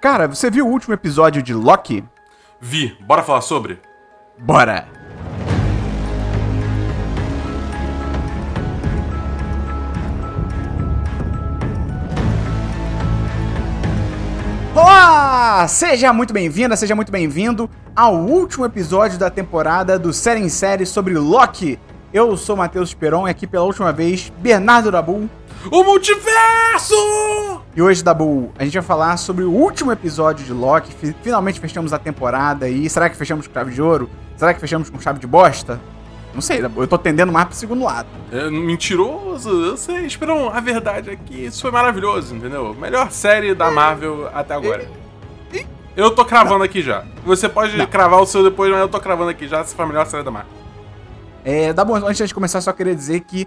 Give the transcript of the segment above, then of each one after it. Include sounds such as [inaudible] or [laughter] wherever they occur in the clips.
Cara, você viu o último episódio de Loki? Vi. Bora falar sobre? Bora! Olá! Seja muito bem-vinda, seja muito bem-vindo ao último episódio da temporada do Série em Série sobre Loki. Eu sou Matheus Peron e aqui pela última vez, Bernardo Dabu. O multiverso! E hoje, Dabu, a gente vai falar sobre o último episódio de Loki. Fi- Finalmente fechamos a temporada e será que fechamos com chave de ouro? Será que fechamos com chave de bosta? Não sei, Dabu, eu tô tendendo mais pro segundo lado. É, mentiroso, eu sei. Esperão, a verdade é que isso foi maravilhoso, entendeu? Melhor série da Marvel até agora. Eu tô cravando aqui já. Você pode Não. cravar o seu depois, mas eu tô cravando aqui já se foi a melhor série da Marvel. É, Dabu, antes de começar, só queria dizer que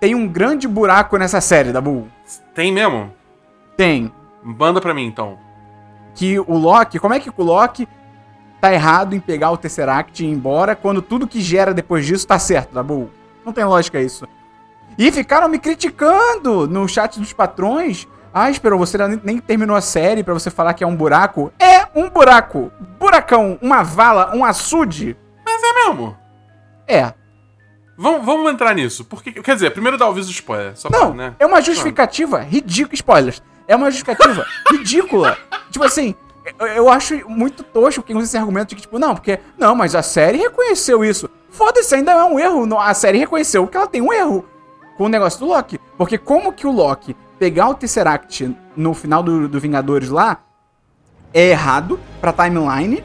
tem um grande buraco nessa série, Dabu. Tem mesmo? Tem. Manda pra mim então. Que o Loki, como é que o Loki tá errado em pegar o Tesseract e ir embora quando tudo que gera depois disso tá certo, Dabu? Não tem lógica isso. E ficaram me criticando no chat dos patrões. Ah, Esperou, você nem- terminou a série pra você falar que é um buraco. É um buraco! Buracão, uma vala, um açude. Mas é mesmo. É. Vamos, vamos entrar nisso. Porque, quer dizer, primeiro dá o aviso spoiler. Só Não, pra, né? é uma justificativa ridícula. Spoilers. É uma justificativa [laughs] ridícula. Tipo assim, eu, acho muito tosco quem usa esse argumento de que, tipo, não, porque. Não, mas a série reconheceu isso. Foda-se, ainda é um erro. A série reconheceu que ela tem um erro com o negócio do Loki. Porque como que o Loki pegar o Tesseract no final do, do Vingadores lá é errado pra timeline,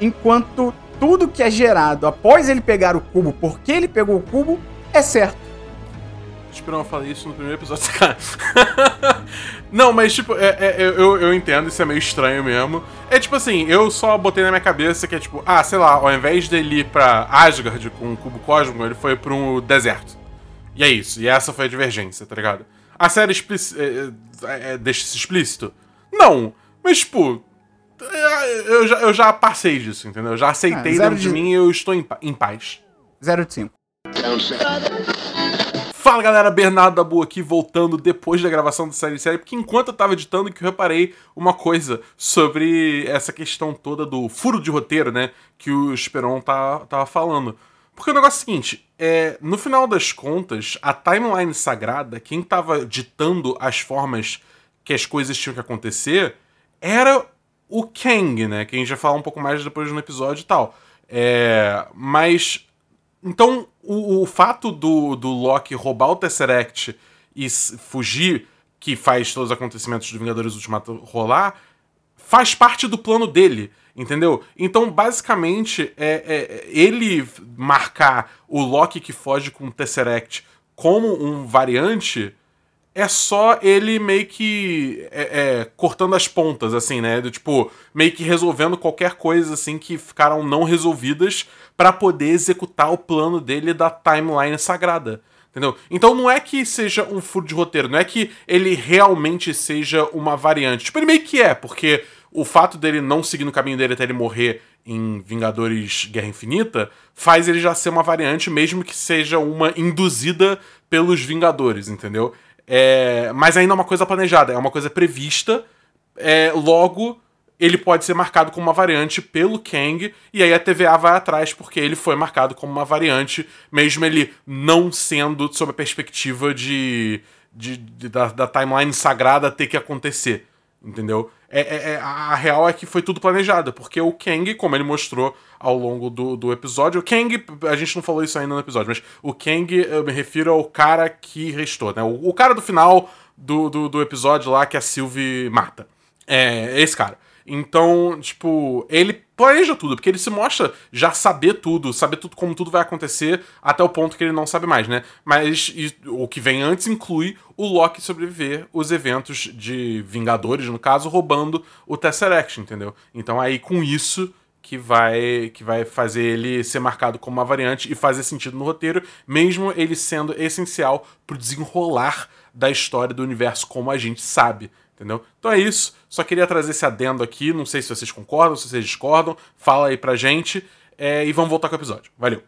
enquanto tudo que é gerado após ele pegar o cubo, porque ele pegou o cubo, é certo. Esperão, eu falei isso no primeiro episódio, [laughs] cara. Não, mas tipo, é, é, eu, eu- entendo, isso é meio estranho mesmo. É tipo assim, eu só botei na minha cabeça que é tipo, ah, sei lá, ao invés dele ir pra Asgard com o cubo cósmico, ele foi pra um deserto. E é isso, e essa foi a divergência, tá ligado? A série é, é, é, deixa isso explícito? Não, mas tipo, é, eu já, eu já passei disso, entendeu? Eu já aceitei Ah, zero dentro de de- mim e eu estou em, em paz. 0 de 5. Fala galera, Bernardo Dabu aqui, voltando depois da gravação da série série, porque enquanto eu tava editando que eu reparei uma coisa sobre essa questão toda do furo de roteiro, né, que o Esperon tá, tava falando. Porque o negócio é o seguinte, é, no final das contas, a timeline sagrada, quem tava ditando as formas que as coisas tinham que acontecer, era o Kang, né, que a gente vai falar um pouco mais depois no episódio e tal. É, mas então, o, o fato do, do Loki roubar o Tesseract e fugir, que faz todos os acontecimentos do Vingadores Ultimato rolar, faz parte do plano dele, entendeu? Então, basicamente, é, é- ele marcar o Loki que foge com o Tesseract como um variante é só ele meio que é, é, cortando as pontas, assim, né? Do, tipo, meio que resolvendo qualquer coisa, assim, que ficaram não resolvidas pra poder executar o plano dele da timeline sagrada. Entendeu? Então não é que seja um furo de roteiro, não é que ele realmente seja uma variante. Tipo, ele meio que é, porque o fato dele não seguir no caminho dele até ele morrer em Vingadores Guerra Infinita faz ele já ser uma variante, mesmo que seja uma induzida pelos Vingadores, entendeu? É, mas ainda é uma coisa planejada, é uma coisa prevista. é, logo, ele pode ser marcado como uma variante pelo Kang, e aí a TVA vai atrás porque ele foi marcado como uma variante, mesmo ele não sendo sob a perspectiva de, de- de- da, da timeline sagrada ter que acontecer. Entendeu? É, é- é- a real é que foi tudo planejado, porque o Kang, como ele mostrou ao longo do, do episódio, o Kang, a gente não falou isso ainda no episódio, mas o Kang, eu me refiro ao cara que restou, né? O, o cara do final do, do, do episódio lá que a Sylvie mata. É, esse cara. Então, tipo, ele planeja tudo, porque ele se mostra já saber tudo, saber tudo como tudo vai acontecer, até o ponto que ele não sabe mais, né? Mas e- o que vem antes inclui o Loki sobreviver os eventos de Vingadores, no caso, roubando o Tesseract, entendeu? Então aí com isso que vai que vai fazer ele ser marcado como uma variante e fazer sentido no roteiro, mesmo ele sendo essencial pro desenrolar da história do universo como a gente sabe, entendeu? Então é isso, só queria trazer esse adendo aqui, não sei se vocês concordam, se vocês discordam, fala aí pra gente é, e vamos voltar com o episódio. Valeu.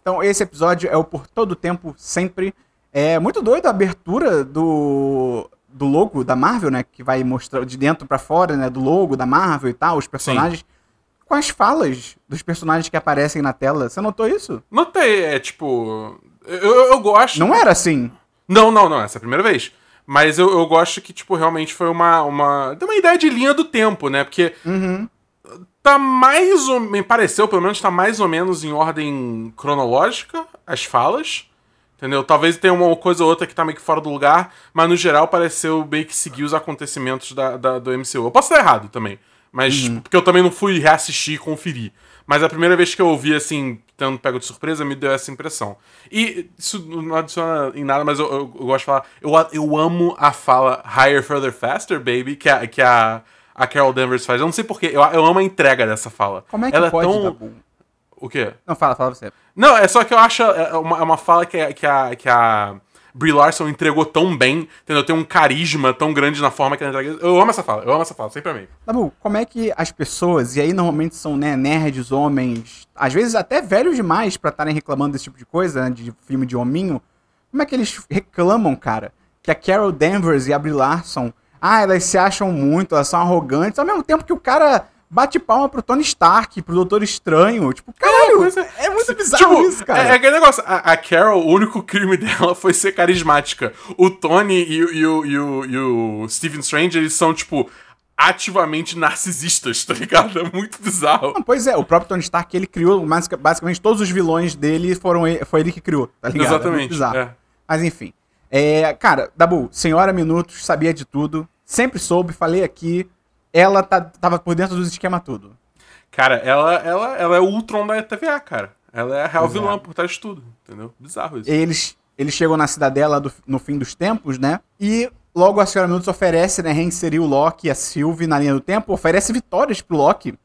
Então, esse episódio é o Por Todo Tempo Sempre. É muito doido a abertura do, do logo da Marvel, né? Que vai mostrar de dentro pra fora, né? Do logo da Marvel e tal, os personagens. Com as falas dos personagens que aparecem na tela. Você notou isso? Notei, é tipo. Eu, eu, eu gosto. Não era assim. Não, não, não, essa é a primeira vez. Mas eu, eu gosto que, tipo, realmente foi uma, uma. Uma ideia de linha do tempo, né? Porque Uhum. tá mais ou me pareceu, pelo menos, tá mais ou menos em ordem cronológica as falas. Entendeu? Talvez tenha uma coisa ou outra que tá meio que fora do lugar, mas no geral pareceu meio que seguir os acontecimentos da, da- do MCU. Eu posso estar errado também, mas tipo, porque eu também não fui reassistir e conferir. Mas a primeira vez que eu ouvi, assim, tendo pego de surpresa, me deu essa impressão. E isso não adiciona em nada, mas eu, eu- eu gosto de falar. Eu, eu amo a fala Higher, Further, Faster, baby, que a, que a, a Carol Danvers faz. Eu não sei porquê, eu, eu amo a entrega dessa fala. Como é que Ela pode, é tão... Dabu? O quê? Não, fala, fala você. Não, é só que eu acho é uma, é uma fala que, a- que, a, que a Brie Larson entregou tão bem, entendeu? Tem um carisma tão grande na forma que ela entrega. Eu amo essa fala, eu amo essa fala, sempre amei. Dabu, como é que as pessoas, e aí normalmente são né, nerds, homens, às vezes até velhos demais pra estarem reclamando desse tipo de coisa, né, de filme de hominho, como é que eles reclamam, cara, que a Carol Danvers e a Brie Larson, ah, elas se acham muito, elas são arrogantes, ao mesmo tempo que o cara bate palma pro Tony Stark, pro Doutor Estranho, tipo, caralho, pois é, é. muito bizarro Tipo, isso, cara. É, é aquele negócio, a, a Carol, o único crime [laughs] dela foi ser carismática. O Tony e, o- e, o- e, o, e o Stephen Strange, eles são, tipo, ativamente narcisistas, tá ligado? [laughs] É muito bizarro. Não, pois é, o próprio Tony Stark, ele criou, basic- basicamente todos os vilões dele foram ele, foi ele que criou, tá ligado? É Exatamente. bizarro. é. Mas enfim. É, cara, Dabu, senhora Minutos, sabia de tudo. Sempre soube, falei aqui. Ela tá, tava por dentro dos esquemas tudo. Cara, ela, ela, ela é o Ultron da TVA, cara. Ela é a real é. vilã por trás de tudo, entendeu? Bizarro isso. Eles, eles chegam na cidadela do- no fim dos tempos, né? E logo a senhora Minutos oferece, né, reinserir o Loki e a Sylvie na linha do tempo. Oferece vitórias pro Loki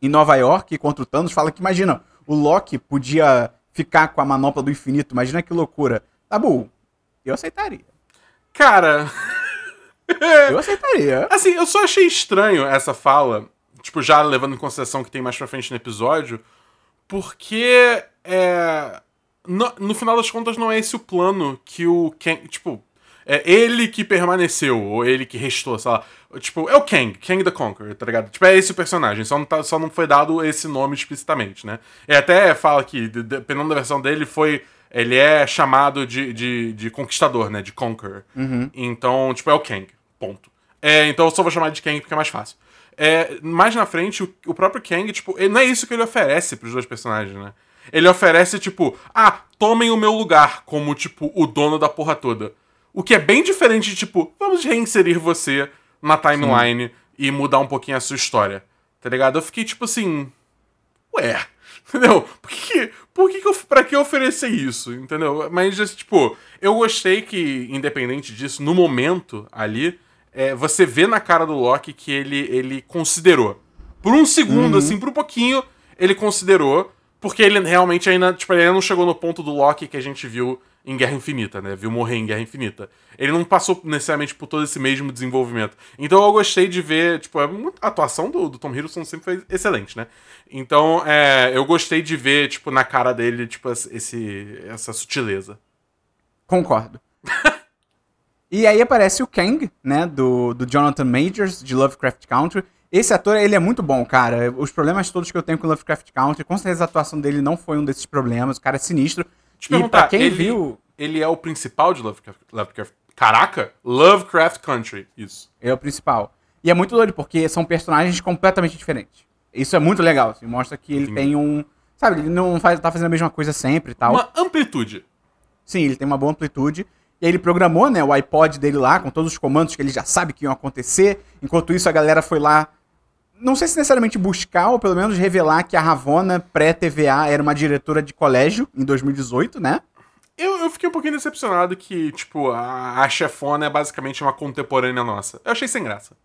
em Nova York contra o Thanos. Fala que, imagina, o Loki podia ficar com a manopla do infinito. Imagina que loucura. Dabu, eu aceitaria. Cara, Eu aceitaria. [laughs] assim, eu só achei estranho essa fala, tipo, já levando em consideração que tem mais pra frente no episódio, porque é. No, no final das contas, não é esse o plano que o Kang. Tipo, é ele que permaneceu, ou ele que restou, sei lá. Tipo, é o Kang, Kang the Conqueror, tá ligado? Tipo, é esse o personagem, só não, tá, só não foi dado esse nome explicitamente, né? E até fala que, de- dependendo da versão dele, foi. Ele é chamado de, de, de conquistador, né? De Conqueror. Então, tipo, é o Kang. Ponto. É, então eu só vou chamar de Kang porque é mais fácil. É, mais na frente, o, o próprio Kang, tipo, ele- não é isso que ele oferece pros dois personagens, né? Ele oferece, tipo, ah, tomem o meu lugar como, tipo, o dono da porra toda. O que é bem diferente de, tipo, vamos reinserir você na timeline e mudar um pouquinho a sua história. Tá ligado? Eu fiquei, tipo assim. Ué, [laughs] entendeu? Por que, por que, que eu, pra que oferecer isso, entendeu? Mas, tipo, eu gostei que, independente disso, no momento ali, é, você vê na cara do Loki que ele, ele considerou. Por um segundo, assim, por um pouquinho, ele considerou, porque ele realmente ainda, tipo, ele ainda não chegou no ponto do Loki que a gente viu em Guerra Infinita, né? Viu morrer em Guerra Infinita. Ele não passou necessariamente por todo esse mesmo desenvolvimento. Então eu gostei de ver, tipo, é a atuação do, do Tom Hiddleston sempre foi excelente, né? Então, é, eu gostei de ver, tipo, na cara dele, tipo, esse, essa sutileza. Concordo. [laughs] e aí aparece o Kang, né, do, do Jonathan Majors, de Lovecraft Country. Esse ator, ele é muito bom, cara. Os problemas todos que eu tenho com Lovecraft Country, com certeza a atuação dele não foi um desses problemas. O cara é sinistro. Te e pra perguntar, quem ele, viu, ele é o principal de Lovecraft, Lovecraft. Caraca! Lovecraft Country. Isso. é o principal. E é muito doido, porque são personagens completamente diferentes. Isso é muito legal, assim, mostra que ele tem um... Sabe, ele não faz, tá fazendo a mesma coisa sempre e tal. Uma amplitude. Sim, ele tem uma boa amplitude. E aí ele programou, né, o iPod dele lá, com todos os comandos que ele já sabe que iam acontecer. Enquanto isso, a galera foi lá, não sei se necessariamente buscar, ou pelo menos revelar que a Ravonna, pré-TVA, era uma diretora de colégio em 2018, né? Eu, eu fiquei um pouquinho decepcionado que, tipo, a, a chefona é basicamente uma contemporânea nossa. Eu achei sem graça.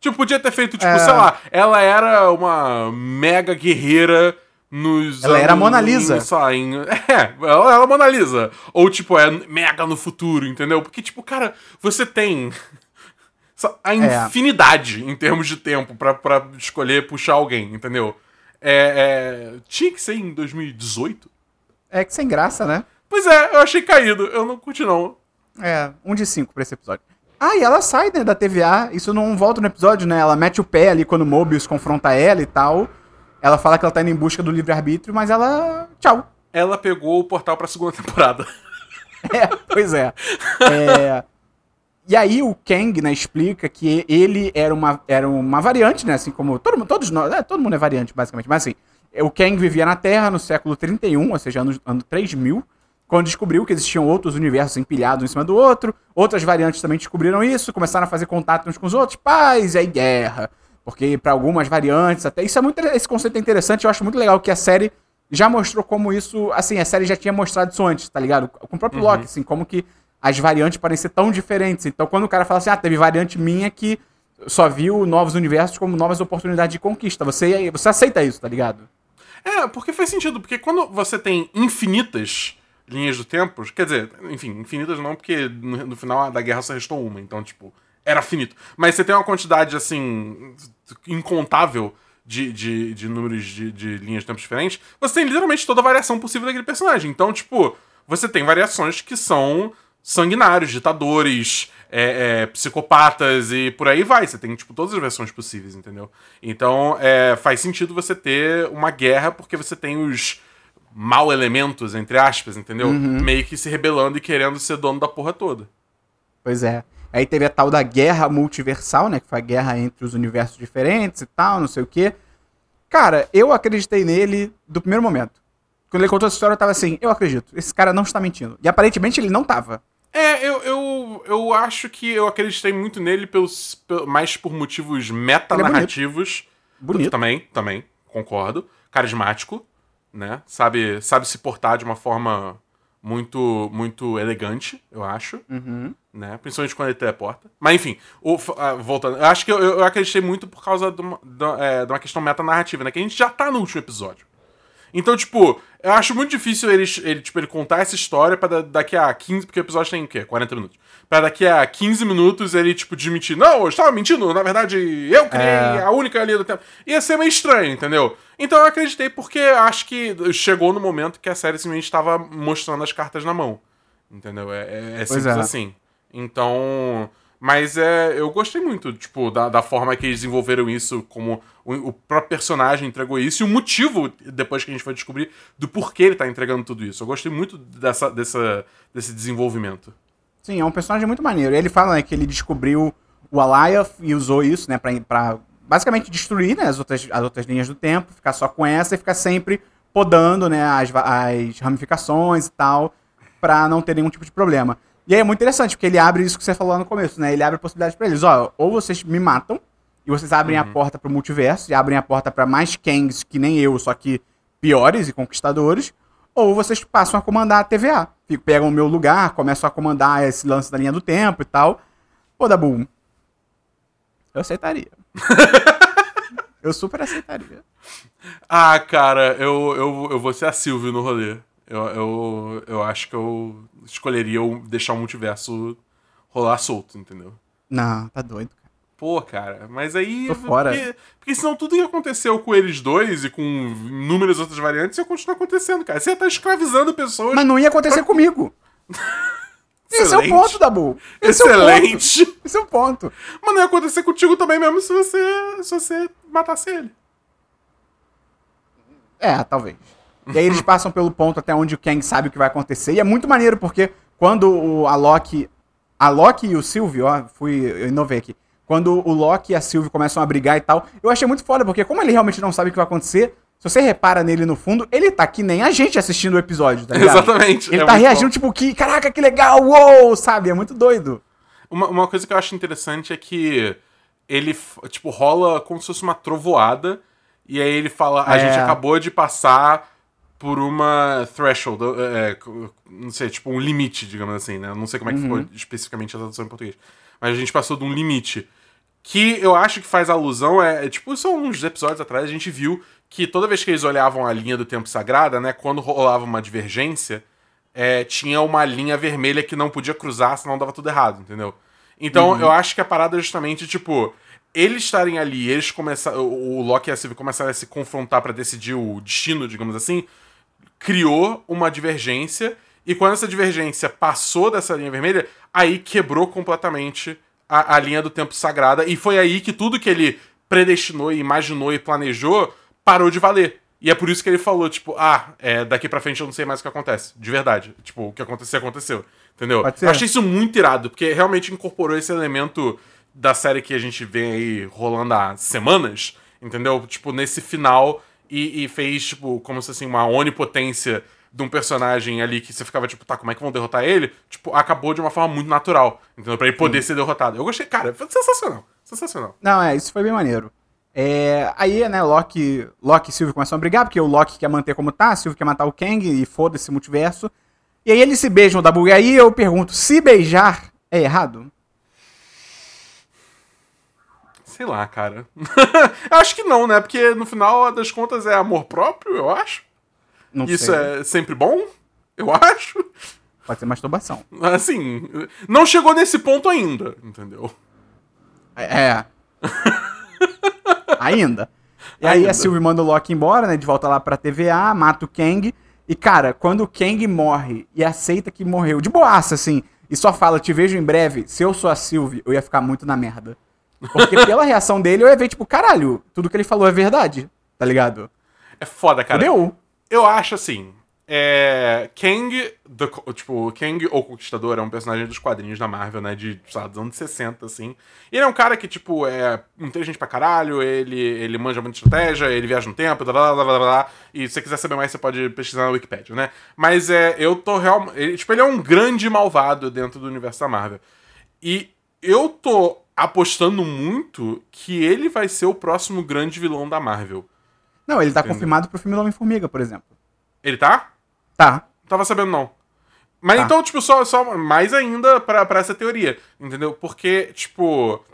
Tipo, podia ter feito, tipo, É. sei lá, ela era uma mega guerreira nos. Ela era a anos- Mona Lisa. Sei lá, em, [laughs] é, ela era a Mona Lisa. Ou, tipo, é mega no futuro, entendeu? Porque, tipo, cara, você tem. A É. infinidade em termos de tempo pra, pra escolher puxar alguém, entendeu? É, é, tinha que ser em 2018? É que sem graça, né? Pois é, eu achei caído. Eu não curti, não. É, um de cinco pra esse episódio. Ah, e ela sai, né, da TVA. Isso não volta no episódio, né? Ela mete o pé ali quando o Mobius confronta ela e tal. Ela fala que ela tá indo em busca do livre-arbítrio, mas ela. Tchau. Ela pegou o portal pra segunda [laughs] temporada. É, pois é. é. E aí o Kang, né, explica que ele era uma, era uma variante, né, assim como todo, todos nós, é, todo mundo é variante, basicamente, mas assim, o Kang vivia na Terra no século 31, ou seja, ano, ano 3000, quando descobriu que existiam outros universos empilhados em cima do outro, outras variantes também descobriram isso, começaram a fazer contato uns com os outros, paz e aí guerra, porque para algumas variantes, até isso é muito, esse conceito é interessante, eu acho muito legal que a série já mostrou como isso, assim, a série já tinha mostrado isso antes, tá ligado? Com o próprio Loki, assim, como que as variantes podem ser tão diferentes. Então, quando o cara fala assim, ah, teve variante minha que só viu novos universos como novas oportunidades de conquista, você, você aceita isso, tá ligado? É, porque faz sentido, porque quando você tem infinitas linhas do tempo, quer dizer, enfim, infinitas não, porque no, final da guerra só restou uma, então, tipo, era finito. Mas você tem uma quantidade, assim, incontável de, de, de números de, de linhas de tempo diferentes, você tem literalmente toda a variação possível daquele personagem. Então, tipo, você tem variações que são sanguinários, ditadores, é, é, psicopatas e por aí vai. Você tem, tipo, todas as versões possíveis, entendeu? Então, é, faz sentido você ter uma guerra porque você tem os mal elementos, entre aspas, entendeu? Meio que se rebelando e querendo ser dono da porra toda. Pois é. Aí teve a tal da guerra multiversal, né? Que foi a guerra entre os universos diferentes e tal, não sei o quê. Cara, eu acreditei nele do primeiro momento. Quando ele contou essa história, eu tava assim, eu acredito, esse cara não está mentindo. E aparentemente ele não tava. É, eu, eu, eu acho que eu acreditei muito nele pelos, pel- mais por motivos metanarrativos. Bonito. Também, também, concordo. Carismático, né? Sabe, sabe se portar de uma forma muito muito elegante, eu acho. Uhum. Né? Principalmente quando ele teleporta. Mas enfim, o- ah, voltando. Eu acho que eu, eu acreditei muito por causa de uma, da- é, de uma questão metanarrativa, né? Que a gente já tá no último episódio. Então, tipo, eu acho muito difícil ele, ele, tipo, ele contar essa história pra da- daqui a 15. Porque o episódio tem o quê? 40 minutos. Pra daqui a 15 minutos ele, tipo, desmentir. Não, eu estava mentindo, na verdade, eu criei É. a única linha do tempo. Ia ser meio estranho, entendeu? Então eu acreditei porque acho que chegou no momento que a série simplesmente estava mostrando as cartas na mão. Entendeu? É, é, é simples é. assim. Então. Mas é, eu gostei muito, tipo, da, da forma que eles desenvolveram isso, como o, o próprio personagem entregou isso, e o motivo, depois que a gente foi descobrir, do porquê ele tá entregando tudo isso. Eu gostei muito dessa, dessa, desse desenvolvimento. Sim, é um personagem muito maneiro. Ele fala né, que ele descobriu o Alioth e usou isso, né, pra, pra basicamente destruir né, as, outras, as outras linhas do tempo, ficar só com essa e ficar sempre podando né, as, as ramificações e tal, pra não ter nenhum tipo de problema. E aí é muito interessante, porque ele abre isso que você falou lá no começo, né? Ele abre possibilidades pra eles. Ó, ou vocês me matam, e vocês abrem a porta pro multiverso, e abrem a porta pra mais Kangs que nem eu, só que piores e conquistadores, ou vocês passam a comandar a TVA. Pegam o meu lugar, começam a comandar esse lance da linha do tempo e tal. Pô, Dabu, eu aceitaria. [laughs] eu super aceitaria. Ah, cara, eu, eu, eu vou ser a Sylvie no rolê. Eu, eu, eu acho que eu escolheria deixar o multiverso rolar solto, entendeu? Não, tá doido, cara. Pô, cara, mas aí. Tô fora. Porque, porque senão tudo que aconteceu com eles dois e com inúmeras outras variantes ia continuar acontecendo, cara. Você ia estar escravizando pessoas. Mas não ia acontecer comigo. [laughs] Esse é o Excelente. ponto, Dabu. Esse é o ponto. Excelente! Esse é o ponto. Mas não ia acontecer contigo também mesmo se você, se você matasse ele. É, talvez. E aí eles passam pelo ponto até onde o Kang sabe o que vai acontecer. E é muito maneiro, porque quando o, a Loki. A Loki e o Sylvie, ó, fui. Eu inovei aqui. Quando o Loki e a Sylvie começam a brigar e tal, eu achei muito foda, porque como ele realmente não sabe o que vai acontecer, se você repara nele no fundo, ele tá que nem a gente assistindo o episódio, tá ligado? Exatamente. Ele é tá reagindo, bom. tipo, que, caraca, que legal, uou, sabe? É muito doido. Uma, uma coisa que eu acho interessante é que ele, tipo, rola como se fosse uma trovoada. E aí ele fala: a É. gente acabou de passar por uma threshold. é, c- não sei, tipo, um limite, digamos assim, né? Não sei como é que ficou especificamente a tradução em português. Mas a gente passou de um limite. Que eu acho que faz alusão, é, é, tipo, só uns episódios atrás a gente viu que toda vez que eles olhavam a linha do tempo sagrada, né? Quando rolava uma divergência, é, tinha uma linha vermelha que não podia cruzar, senão dava tudo errado, entendeu? Então eu acho que a parada é justamente, tipo, eles estarem ali, eles começaram. O o Loki e a Sylvie começaram a se confrontar pra decidir o destino, digamos assim, criou uma divergência. E quando essa divergência passou dessa linha vermelha, aí quebrou completamente a, a linha do tempo sagrada. E foi aí que tudo que ele predestinou, imaginou e planejou parou de valer. E é por isso que ele falou, tipo, ah, é, daqui pra frente eu não sei mais o que acontece. De verdade. Tipo, o que aconteceu, aconteceu. Entendeu? Eu achei isso muito irado, porque realmente incorporou esse elemento da série que a gente vem aí rolando há semanas, entendeu? Tipo, nesse final, e, e fez, tipo, como se assim, uma onipotência de um personagem ali que você ficava, tipo, tá, como é que vão derrotar ele? Tipo, acabou de uma forma muito natural, entendeu? Pra ele poder Sim. ser derrotado. Eu gostei, cara, foi sensacional. Sensacional. Não, é, isso foi bem maneiro. É, aí, né, Loki, Loki e Sylvie começam a brigar, porque o Loki quer manter como tá, a Sylvie quer matar o Kang e foda-se multiverso. E aí eles se beijam da bug. Aí eu pergunto, se beijar é errado? Sei lá, cara. [laughs] acho que não, né? Porque no final das contas é amor próprio, eu acho. Não Isso sei. é sempre bom, eu [laughs] acho. Pode ser masturbação. Assim, não chegou nesse ponto ainda, entendeu? É. [laughs] ainda. E aí ainda. a Sylvie manda o Loki embora, né? De volta lá pra TVA, mata o Kang. E, cara, quando o Kang morre e aceita que morreu, de boaça, assim, e só fala, te vejo em breve, se eu sou a Sylvie, eu ia ficar muito na merda. Porque pela reação dele, eu ia ver, tipo, caralho, tudo que ele falou é verdade, tá ligado? É foda, cara. Fudeu. Eu acho assim, é, Kang, the, tipo, Kang ou Conquistador é um personagem dos quadrinhos da Marvel, né? De, sabe, dos anos 60, assim. E ele é um cara que, tipo, é inteligente pra caralho, ele, ele manja muita estratégia, ele viaja no tempo, blá, blá, blá, blá, blá, E se você quiser saber mais, você pode pesquisar na Wikipedia, né? Mas é, eu tô realmente. Tipo, ele é um grande malvado dentro do universo da Marvel. E eu tô apostando muito que ele vai ser o próximo grande vilão da Marvel. Não, ele tá Entendeu? confirmado pro filme Homem-Formiga, por exemplo. Ele tá? Tá. Não tava sabendo, não. Mas tá. então, tipo, só, só mais ainda pra, pra essa teoria, entendeu? Porque, tipo,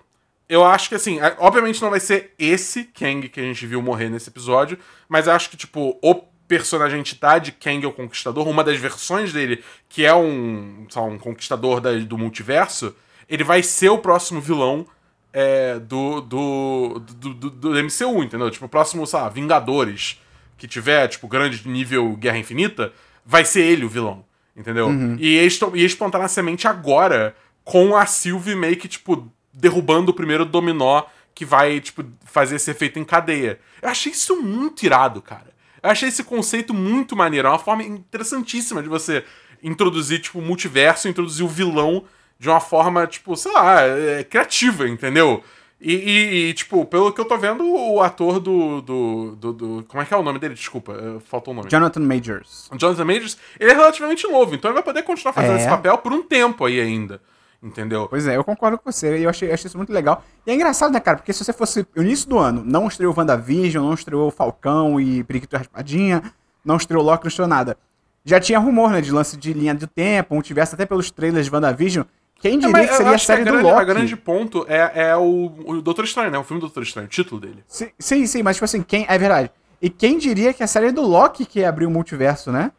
eu acho que assim, obviamente não vai ser esse Kang que a gente viu morrer nesse episódio, mas eu acho que, tipo, o personagem entidade Kang é o Conquistador, uma das versões dele, que é um, só, um conquistador da, do multiverso, ele vai ser o próximo vilão é, do, do, do, do, do MCU, entendeu? Tipo, o próximo, sei lá, Vingadores que tiver, tipo, grande nível Guerra Infinita, vai ser ele o vilão. Entendeu? Uhum. E eles, e eles plantaram a semente agora com a Sylvie meio que, tipo, derrubando o primeiro dominó que vai, tipo, fazer esse efeito em cadeia. Eu achei isso muito irado, cara. Eu achei esse conceito muito maneiro. É uma forma interessantíssima de você introduzir, tipo, o multiverso, introduzir o vilão de uma forma, tipo, sei lá, é, criativa, entendeu? E, e, e, tipo, pelo que eu tô vendo, o ator do, do, do, do, Como é que é o nome dele? Desculpa, faltou o nome. Jonathan Majors. Jonathan Majors, ele é relativamente novo, então ele vai poder continuar fazendo é. esse papel por um tempo aí ainda. Entendeu? Pois é, eu concordo com você. Eu achei, achei isso muito legal. E é engraçado, né, cara? Porque se você fosse o início do ano, não estreou WandaVision, não estreou Falcão e Periquito Raspadinha, não estreou Loki, não estreou nada. Já tinha rumor, né, de lance de linha do tempo, um tivesse até pelos trailers de WandaVision, quem diria é, que seria a série a grande, do Loki? O grande ponto é, é o, o Doutor Estranho, né? O filme do Doutor Estranho, o título dele. Sim, sim, sim, mas tipo assim, quem. É verdade. E quem diria que a série do Loki que abriu o multiverso, né?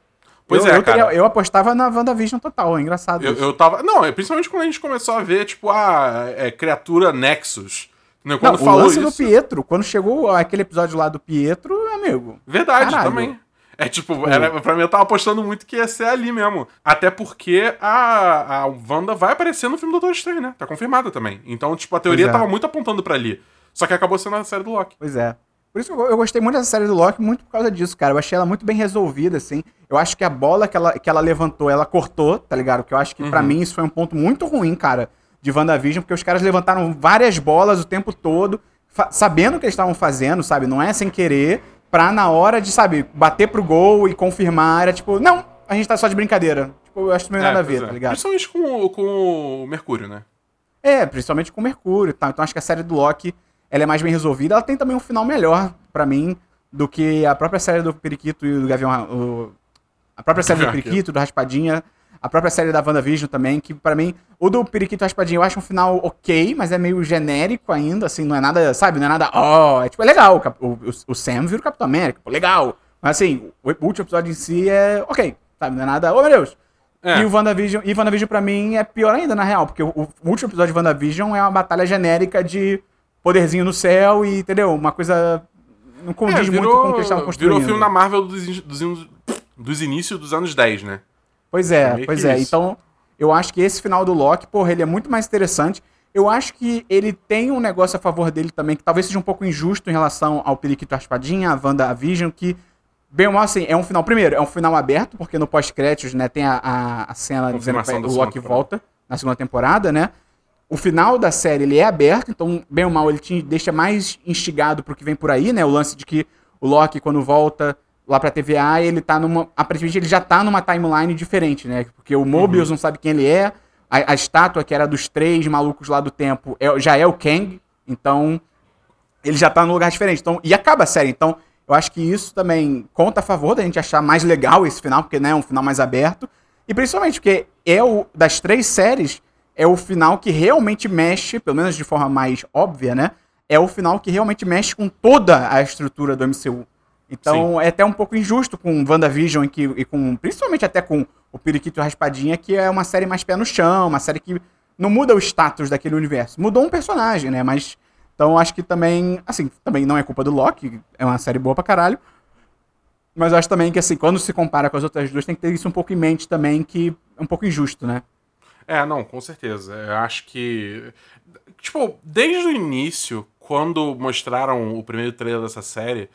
Pois eu, é, eu, cara. eu apostava na WandaVision total, é engraçado. Eu, eu tava. Não, é principalmente quando a gente começou a ver, tipo, a é, criatura Nexus. Né? Quando não, falou o lance isso... do Pietro, quando chegou aquele episódio lá do Pietro, amigo. Verdade, caralho. também. É tipo, era, pra mim eu tava apostando muito que ia ser ali mesmo. Até porque a, a Wanda vai aparecer no filme do Doutor Estranho, né? Tá confirmada também. Então, tipo, a teoria é. tava muito apontando para ali. Só que acabou sendo a série do Loki. Pois é. Por isso que eu, eu gostei muito dessa série do Loki, muito por causa disso, cara. Eu achei ela muito bem resolvida, assim. Eu acho que a bola que ela, que ela levantou, ela cortou, tá ligado? Que eu acho que uhum. para mim isso foi um ponto muito ruim, cara, de WandaVision, porque os caras levantaram várias bolas o tempo todo, sabendo o que eles estavam fazendo, sabe? Não é sem querer pra na hora de, sabe, bater pro gol e confirmar, era tipo, não, a gente tá só de brincadeira. Tipo, eu acho que não tem é, nada a ver, é. tá ligado? Principalmente com, com o Mercúrio, né? É, principalmente com o Mercúrio, tá? Então acho que a série do Loki, ela é mais bem resolvida. Ela tem também um final melhor, para mim, do que a própria série do Periquito e do Gavião... O, a própria série do Periquito, do Raspadinha a própria série da WandaVision também, que para mim, o do Periquito Raspadinho eu acho um final ok, mas é meio genérico ainda, assim, não é nada, sabe, não é nada, ó, oh, é tipo, é legal, o, o, o Sam vira o Capitão América, pô, legal. Mas assim, o último episódio em si é ok, sabe, não é nada, oh meu Deus. É. E o WandaVision, e WandaVision pra mim é pior ainda, na real, porque o, o último episódio de WandaVision é uma batalha genérica de poderzinho no céu e, entendeu, uma coisa não condiz é, virou, muito com o que eles estavam construindo. Virou filme na Marvel dos, dos, dos inícios dos anos 10, né? Pois é, é pois é. Isso. Então, eu acho que esse final do Loki, porra, ele é muito mais interessante. Eu acho que ele tem um negócio a favor dele também, que talvez seja um pouco injusto em relação ao Periquito Raspadinha, a Wanda a Vision, que, bem ou mal, assim, é um final. Primeiro, é um final aberto, porque no pós-créditos, né, tem a, a, a cena dizendo que o Loki volta na segunda temporada, né? O final da série ele é aberto, então, bem ou mal, ele te deixa mais instigado pro que vem por aí, né? O lance de que o Loki, quando volta lá pra TVA, ele tá numa. Aparentemente ele já tá numa timeline diferente, né? Porque o Mobius uhum. não sabe quem ele é, a, a, estátua que era dos três malucos lá do tempo é, já é o Kang, então ele já tá num lugar diferente. Então, e acaba a série. Então, eu acho que isso também conta a favor da gente achar mais legal esse final, porque né, é um final mais aberto. E principalmente porque é o das três séries, é o final que realmente mexe, pelo menos de forma mais óbvia, né? É o final que realmente mexe com toda a estrutura do MCU. Então Sim. é até um pouco injusto com WandaVision e, que, e com. Principalmente até com o Periquito e Raspadinha, que é uma série mais pé no chão, uma série que não muda o status daquele universo. Mudou um personagem, né? Mas. Então acho que também. Assim, também não é culpa do Loki, é uma série boa pra caralho. Mas eu acho também que, assim, quando se compara com as outras duas, tem que ter isso um pouco em mente também, que é um pouco injusto, né? É, não, com certeza. Eu acho que. Tipo, desde o início, quando mostraram o primeiro trailer dessa série,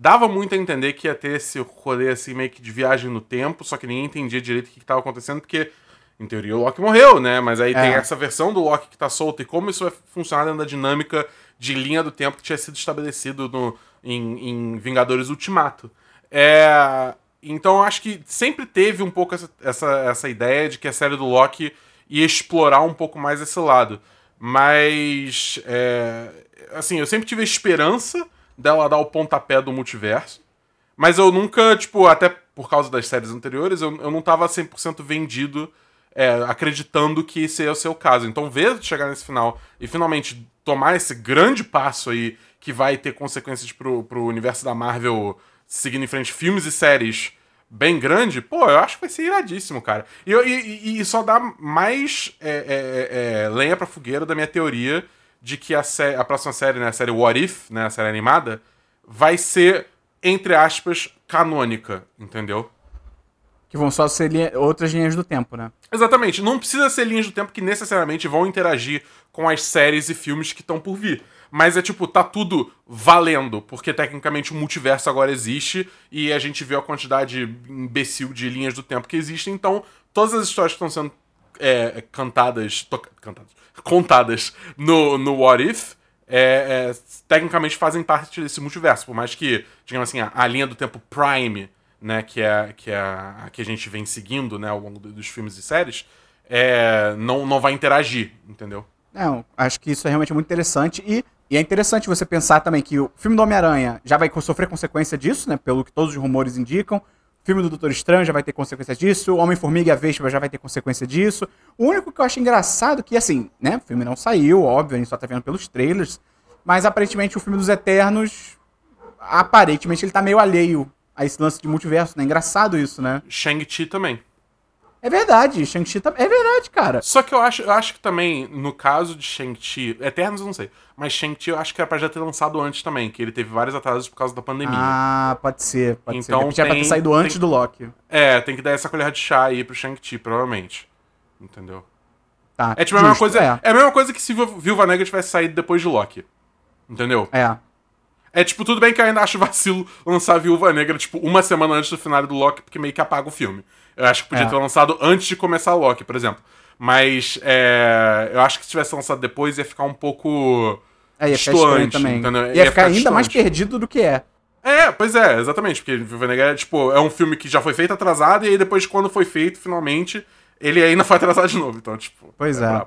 dava muito a entender que ia ter esse rolê assim, meio que de viagem no tempo, só que ninguém entendia direito o que estava acontecendo, porque, em teoria, o Loki morreu, né? Mas aí é. tem essa versão do Loki que tá solto e como isso vai funcionar dentro da dinâmica de linha do tempo que tinha sido estabelecido no, em, em Vingadores Ultimato. É. Então eu acho que sempre teve um pouco essa, essa, essa ideia de que a série do Loki ia explorar um pouco mais esse lado. Mas. É, assim, eu sempre tive a esperança dela dar o pontapé do multiverso. Mas eu nunca, tipo, até por causa das séries anteriores, eu, eu não tava 100% vendido, é, acreditando que esse ia ser o caso. Então, ver chegar nesse final e finalmente tomar esse grande passo aí, que vai ter consequências pro, pro universo da Marvel seguindo em frente filmes e séries bem grande, pô, eu acho que vai ser iradíssimo, cara. E, e, e só dá mais é, é, é, lenha pra fogueira da minha teoria de que a, a próxima série, né, a série What If, né, a série animada, vai ser, entre aspas, canônica, entendeu? Que vão só ser linha, outras linhas do tempo, né? Exatamente. Não precisa ser linhas do tempo que necessariamente vão interagir com as séries e filmes que estão por vir. Mas é tipo, tá tudo valendo, porque tecnicamente o multiverso agora existe e a gente viu a quantidade imbecil de linhas do tempo que existem, então todas as histórias que estão sendo é, cantadas, cantadas, contadas no, no What If, é, é, tecnicamente fazem parte desse multiverso. Por mais que, digamos assim, a, a, linha do tempo Prime, né, que é, que é a, que a gente vem seguindo né, ao longo dos filmes e séries, é, não, não vai interagir, entendeu? Não, acho que isso é realmente muito interessante. E, e é interessante você pensar também que o filme do Homem-Aranha já vai sofrer consequência disso, né? Pelo que todos os rumores indicam filme do Doutor Estranho já vai ter consequência disso, Homem-Formiga e a Vespa já vai ter consequência disso. O único que eu acho engraçado é que, assim, né, o filme não saiu, óbvio, a gente só tá vendo pelos trailers, mas aparentemente o filme dos Eternos, aparentemente ele tá meio alheio a esse lance de multiverso, né? Engraçado isso, né? Shang-Chi também. É verdade, Shang-Chi tá... é verdade, cara. Só que eu acho, eu acho que também, no caso de Shang-Chi, Eternos eu não sei, mas Shang-Chi eu acho que era pra já ter lançado antes também, que ele teve vários atrasos por causa da pandemia. Ah, pode ser, pode então, ser. Já tem, pra ter saído antes tem, do Loki. É, tem que dar essa colher de chá aí pro Shang-Chi, provavelmente. Entendeu? Tá, é tipo a mesma coisa. É. é. a mesma coisa que se Viúva Negra tivesse saído depois de Loki. Entendeu? É. É tipo, tudo bem que eu ainda acho vacilo lançar Viúva Negra, tipo, uma semana antes do final do Loki, porque meio que apaga o filme. Eu acho que podia é. ter lançado antes de começar o Loki, por exemplo. Mas é, eu acho que se tivesse lançado depois ia ficar um pouco. É, ia ficar também. Entendeu? Ia, ia ficar, ficar ainda mais perdido do que é. É, pois é, exatamente. Porque Viúva Negra é, tipo, é um filme que já foi feito atrasado, e aí depois, quando foi feito, finalmente, ele ainda [laughs] foi atrasado de novo. Então, tipo. Pois é. é.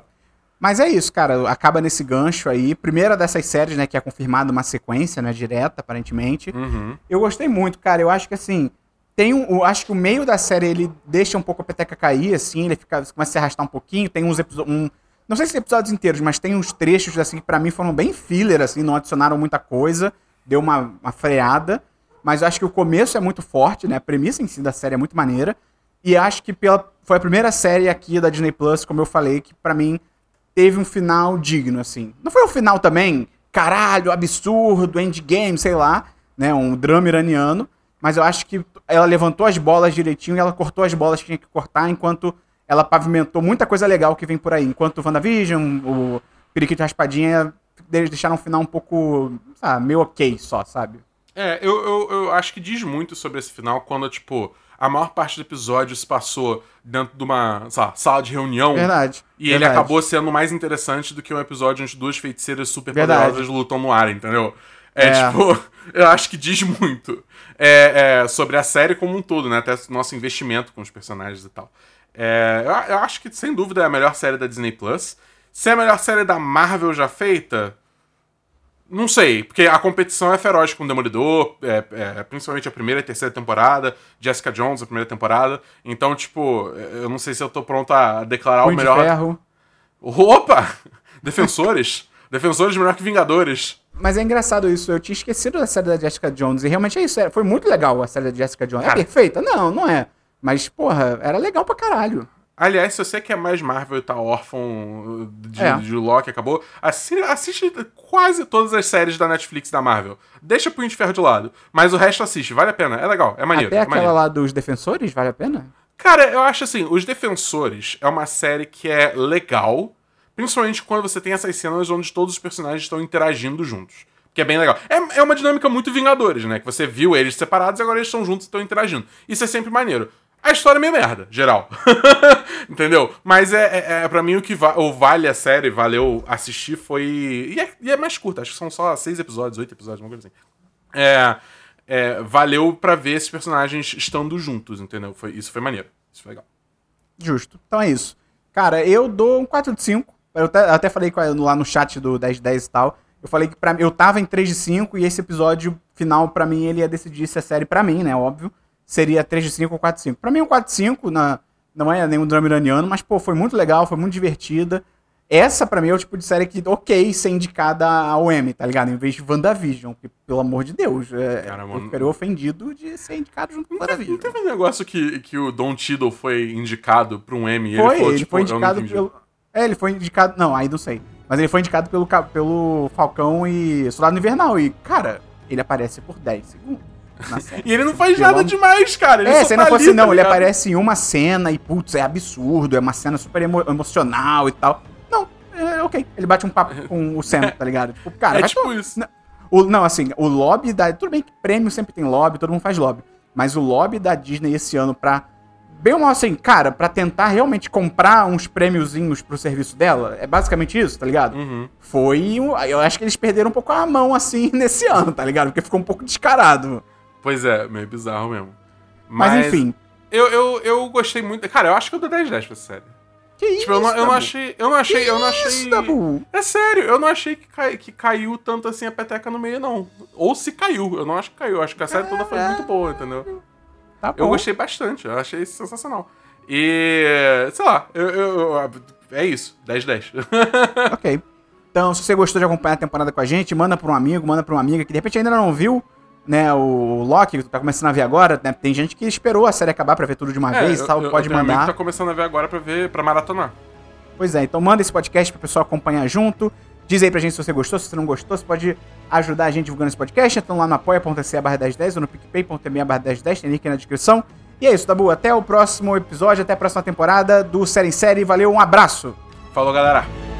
Mas é isso, cara. Acaba nesse gancho aí. Primeira dessas séries, né, que é confirmada uma sequência, né, direta, aparentemente. Uhum. Eu gostei muito, cara. Eu acho que assim tem um, acho que o meio da série ele deixa um pouco a peteca cair, assim, ele fica, começa a se arrastar um pouquinho. Tem uns episódios. Um, não sei se episódios inteiros, mas tem uns trechos assim que pra mim foram bem filler, assim, não adicionaram muita coisa, deu uma, uma freada. Mas acho que o começo é muito forte, né? A premissa em si da série é muito maneira. E acho que pela, foi a primeira série aqui da Disney Plus, como eu falei, que para mim teve um final digno, assim. Não foi um final também, caralho, absurdo, endgame, sei lá, né? Um drama iraniano. Mas eu acho que ela levantou as bolas direitinho e ela cortou as bolas que tinha que cortar, enquanto ela pavimentou muita coisa legal que vem por aí. Enquanto o WandaVision, o Periquito Raspadinha eles deixaram um final um pouco, sabe, meio ok só, sabe? É, eu, eu, eu acho que diz muito sobre esse final quando, tipo, a maior parte do episódio se passou dentro de uma lá, sala de reunião. Verdade. E ele verdade. acabou sendo mais interessante do que um episódio onde duas feiticeiras super Verdade. poderosas lutam no ar, entendeu? É, É. tipo, [laughs] eu acho que diz muito é, é, sobre a série como um todo, né? Até nosso investimento com os personagens e tal. É, eu, acho que, sem dúvida, é a melhor série da Disney Plus. Se é a melhor série da Marvel já feita, não sei, porque a competição é feroz com o Demolidor, é, é, principalmente a primeira e terceira temporada, Jessica Jones, a primeira temporada. Então, tipo, eu não sei se eu tô pronto a declarar Punho o de melhor. ferro. Opa! [laughs] Defensores? Defensores melhor que Vingadores. Mas é engraçado isso, eu tinha esquecido da série da Jessica Jones, e realmente é isso, é- foi muito legal a série da Jessica Jones. Cara. É perfeita? Não, não é. Mas, porra, era legal pra caralho. Aliás, se você quer mais Marvel e tá órfão de, É. de Loki, acabou, assi- assiste quase todas as séries da Netflix da Marvel. Deixa Punho de Ferro de lado. Mas o resto assiste, vale a pena, é legal, é maneiro. Até é aquela maneiro. lá dos Defensores, vale a pena? Cara, eu acho assim, Os Defensores é uma série que é legal, principalmente quando você tem essas cenas onde todos os personagens estão interagindo juntos. Que é bem legal. É, é uma dinâmica muito Vingadores, né? Que você viu eles separados e agora eles estão juntos e estão interagindo. Isso é sempre maneiro. A história é meio merda, geral. [laughs] Entendeu? Mas é, é, é pra mim o que va o vale a série, valeu assistir foi. E é, e é mais curta, acho que são só seis episódios, oito episódios, uma coisa assim. É, é, valeu pra ver esses personagens estando juntos, entendeu? Foi, isso foi maneiro. Isso foi legal. Justo. Então é isso. Cara, eu dou um 4 de 5. Eu até, até falei lá no chat do 10 de 10 e tal. Eu falei que pra, eu tava em 3 de 5 e esse episódio final, pra mim, ele ia decidir se a série, pra mim, né, óbvio, seria 3 de 5 ou 4 de 5. Pra mim, um 4 de 5 na, não é nenhum drama iraniano, mas, pô, foi muito legal, foi muito divertida. Essa, pra mim, é o tipo de série que, ok, ser indicada ao M, tá ligado? Em vez de WandaVision, que, pelo amor de Deus, é, Cara, eu mano- ficaria ofendido de ser indicado junto com teve, WandaVision. não teve um negócio que, que o Don Tiddle foi indicado pra um Emmy e Foi, ele falou, ele tipo, foi eu indicado pelo. É, ele foi indicado. Não, aí não sei. Mas ele foi indicado pelo, pelo Falcão e Soldado Invernal. E, cara, ele aparece por 10 segundos. [laughs] E ele não faz nada demais, cara. Ele é, se tá não fosse ali, não, tá ele aparece em uma cena e, putz, é absurdo, é uma cena super emo- emocional e tal. Não, é ok. Ele bate um papo [laughs] com o Sam, tá ligado? Tipo, cara, É tipo isso. Não, o- não, assim, o lobby da. Tudo bem que prêmio sempre tem lobby, todo mundo faz lobby. Mas o lobby da Disney esse ano pra. Bem ou mal assim, cara, pra tentar realmente comprar uns prêmiozinhos pro serviço dela, é basicamente isso, tá ligado? Uhum. Foi. um- Eu acho que eles perderam um pouco a mão assim [laughs] nesse ano, tá ligado? Porque ficou um pouco descarado. Pois é, meio bizarro mesmo. Mas, enfim. Eu, eu, eu gostei muito. Cara, eu acho que eu dou 10 10 pra essa série. Que isso? Tipo, eu não, eu não achei. Eu não achei. Eu não Que achei. Isso, Dabu? É sério, eu não achei que, cai- que caiu tanto assim a peteca no meio, não. Ou se caiu, eu não acho que caiu. Eu acho que a série toda foi muito boa, entendeu? Tá. Eu gostei bastante, eu achei sensacional. E. sei lá, eu. eu- eu- é isso, 10 10. [laughs] Ok. Então, se você gostou de acompanhar a temporada com a gente, manda pra um amigo, manda pra uma amiga que de repente ainda não viu, né, o Loki, que tá começando a ver agora, né? Tem gente que esperou a série acabar pra ver tudo de uma vez e tal, pode tenho um amigo mandar. que tá começando a ver agora pra ver, pra maratonar. Pois é, então manda esse podcast pro pessoal acompanhar junto. Diz aí pra gente se você gostou, se você não gostou, você pode ajudar a gente divulgando esse podcast, então lá no apoia.se barra 1010 ou no picpay.me barra 1010, tem link na descrição. E é isso, Dabu, até o próximo episódio, até a próxima temporada do Série em Série, valeu, um abraço! Falou, galera!